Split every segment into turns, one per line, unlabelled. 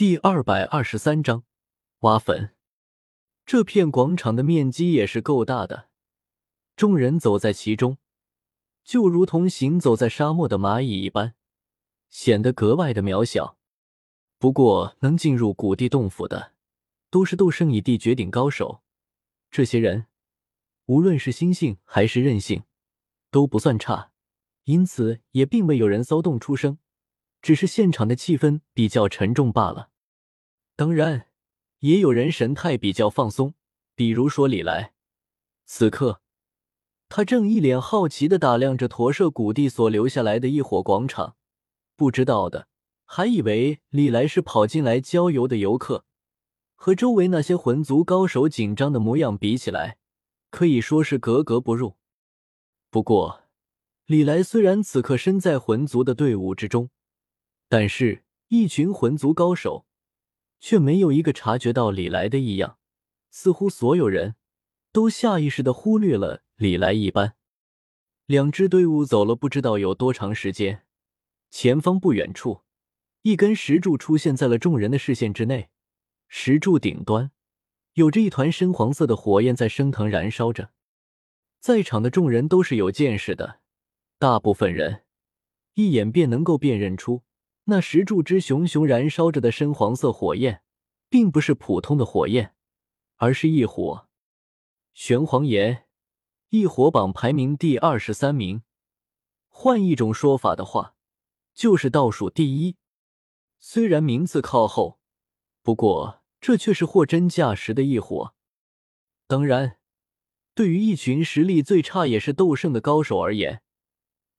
第二百二十三章挖坟。这片广场的面积也是够大的，众人走在其中，就如同行走在沙漠的蚂蚁一般，显得格外的渺小。不过，能进入古地洞府的，都是斗圣以地绝顶高手。这些人，无论是心性还是韧性，都不算差，因此也并未有人骚动出声。只是现场的气氛比较沉重罢了。当然，也有人神态比较放松，比如说李来。此刻，他正一脸好奇的打量着驼舍谷地所留下来的一伙广场。不知道的还以为李来是跑进来郊游的游客，和周围那些魂族高手紧张的模样比起来，可以说是格格不入。不过，李来虽然此刻身在魂族的队伍之中。但是，一群魂族高手却没有一个察觉到李来的异样，似乎所有人都下意识的忽略了李来一般。两支队伍走了不知道有多长时间，前方不远处，一根石柱出现在了众人的视线之内。石柱顶端有着一团深黄色的火焰在升腾燃烧着。在场的众人都是有见识的，大部分人一眼便能够辨认出。那石柱之熊熊燃烧着的深黄色火焰，并不是普通的火焰，而是异火。玄黄岩，异火榜排名第二十三名。换一种说法的话，就是倒数第一。虽然名次靠后，不过这却是货真价实的异火。当然，对于一群实力最差也是斗圣的高手而言，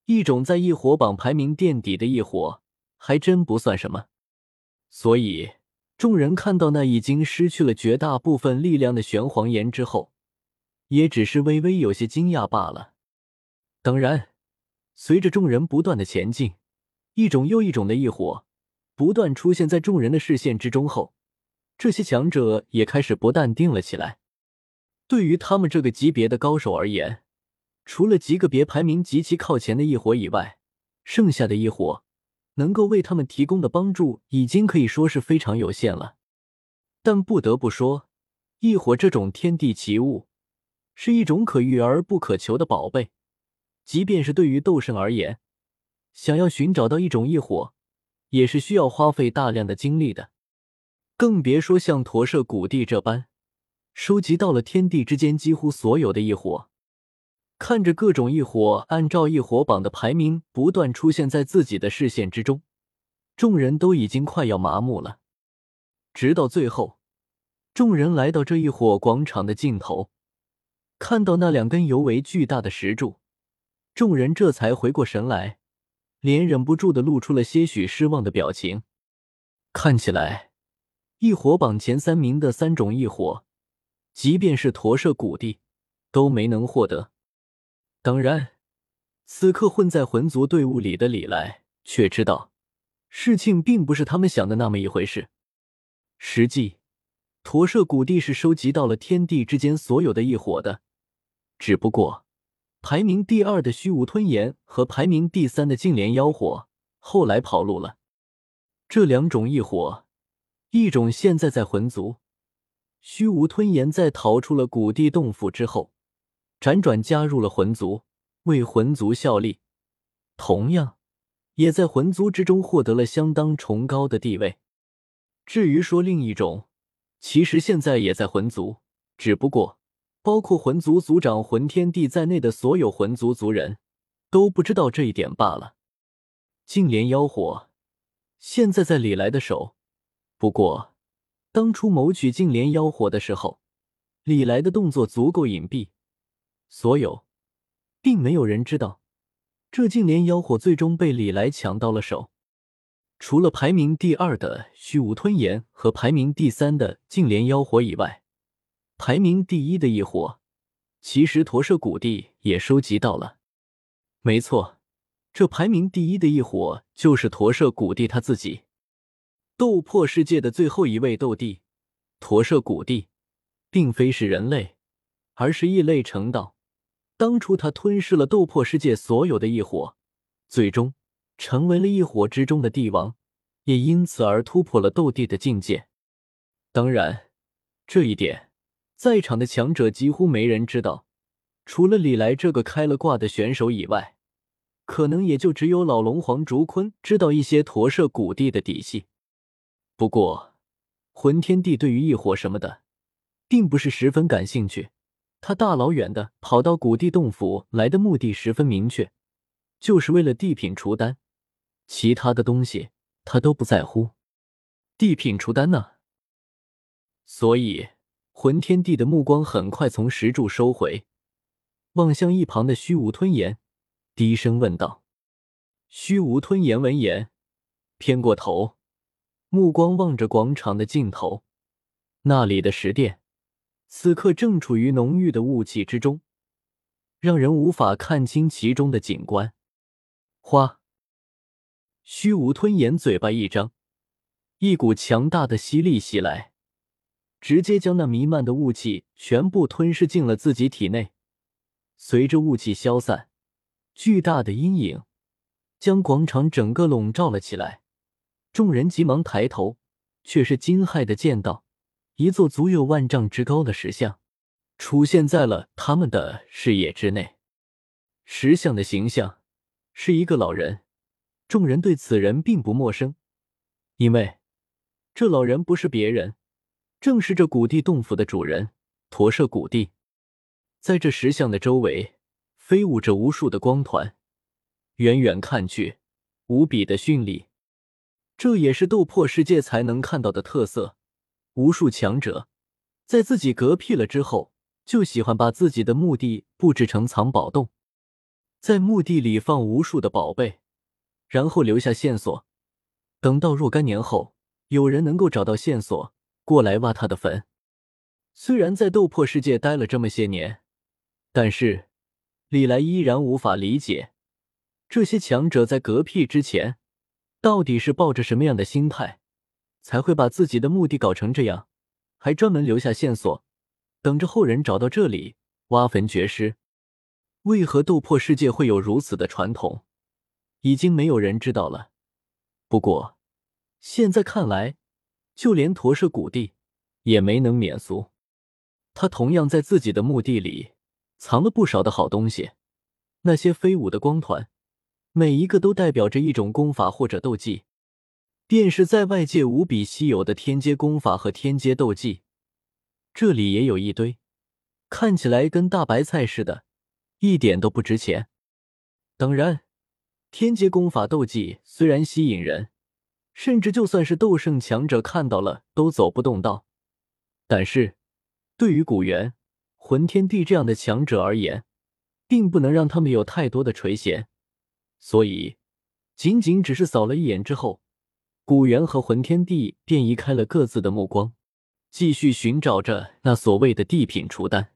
一种在异火榜排名垫底的异火。还真不算什么，所以众人看到那已经失去了绝大部分力量的玄黄岩之后，也只是微微有些惊讶罢了。当然，随着众人不断的前进，一种又一种的异火不断出现在众人的视线之中后，这些强者也开始不淡定了起来。对于他们这个级别的高手而言，除了极个别排名极其靠前的异火以外，剩下的异火。能够为他们提供的帮助已经可以说是非常有限了，但不得不说，异火这种天地奇物是一种可遇而不可求的宝贝。即便是对于斗圣而言，想要寻找到一种异火，也是需要花费大量的精力的。更别说像驼舍古地这般，收集到了天地之间几乎所有的异火。看着各种异火按照异火榜的排名不断出现在自己的视线之中，众人都已经快要麻木了。直到最后，众人来到这一火广场的尽头，看到那两根尤为巨大的石柱，众人这才回过神来，脸忍不住的露出了些许失望的表情。看起来，异火榜前三名的三种异火，即便是驼舍古地，都没能获得。当然，此刻混在魂族队伍里的李来却知道，事情并不是他们想的那么一回事。实际，驼舍古地是收集到了天地之间所有的异火的，只不过排名第二的虚无吞炎和排名第三的净莲妖火后来跑路了。这两种异火，一种现在在魂族，虚无吞炎在逃出了古地洞府之后。辗转加入了魂族，为魂族效力，同样也在魂族之中获得了相当崇高的地位。至于说另一种，其实现在也在魂族，只不过包括魂族族长魂天帝在内的所有魂族族人都不知道这一点罢了。净莲妖火现在在李来的手，不过当初谋取净莲妖火的时候，李来的动作足够隐蔽。所有，并没有人知道，这净莲妖火最终被李来抢到了手。除了排名第二的虚无吞炎和排名第三的净莲妖火以外，排名第一的异火，其实驼舍古地也收集到了。没错，这排名第一的异火就是驼舍古地他自己。斗破世界的最后一位斗帝，驼舍古地，并非是人类，而是异类成道。当初他吞噬了斗破世界所有的异火，最终成为了异火之中的帝王，也因此而突破了斗帝的境界。当然，这一点在场的强者几乎没人知道，除了李来这个开了挂的选手以外，可能也就只有老龙皇竹坤知道一些驼舍古地的底细。不过，魂天帝对于异火什么的，并不是十分感兴趣。他大老远的跑到古地洞府来的目的十分明确，就是为了地品除丹，其他的东西他都不在乎。地品除丹呢？所以魂天帝的目光很快从石柱收回，望向一旁的虚无吞炎，低声问道：“虚无吞炎，闻言偏过头，目光望着广场的尽头，那里的石殿。”此刻正处于浓郁的雾气之中，让人无法看清其中的景观。花，虚无吞炎嘴巴一张，一股强大的吸力袭来，直接将那弥漫的雾气全部吞噬进了自己体内。随着雾气消散，巨大的阴影将广场整个笼罩了起来。众人急忙抬头，却是惊骇的见到。一座足有万丈之高的石像出现在了他们的视野之内。石像的形象是一个老人，众人对此人并不陌生，因为这老人不是别人，正是这古地洞府的主人驼舍古地。在这石像的周围飞舞着无数的光团，远远看去无比的绚丽，这也是斗破世界才能看到的特色。无数强者在自己嗝屁了之后，就喜欢把自己的墓地布置成藏宝洞，在墓地里放无数的宝贝，然后留下线索。等到若干年后，有人能够找到线索，过来挖他的坟。虽然在斗破世界待了这么些年，但是李来依然无法理解，这些强者在嗝屁之前，到底是抱着什么样的心态。才会把自己的墓地搞成这样，还专门留下线索，等着后人找到这里挖坟掘尸。为何斗破世界会有如此的传统，已经没有人知道了。不过现在看来，就连驼舍古地也没能免俗。他同样在自己的墓地里藏了不少的好东西，那些飞舞的光团，每一个都代表着一种功法或者斗技。便是在外界无比稀有的天阶功法和天阶斗技，这里也有一堆，看起来跟大白菜似的，一点都不值钱。当然，天阶功法斗技虽然吸引人，甚至就算是斗圣强者看到了都走不动道，但是对于古元、魂天帝这样的强者而言，并不能让他们有太多的垂涎，所以仅仅只是扫了一眼之后。古元和魂天帝便移开了各自的目光，继续寻找着那所谓的地品雏丹。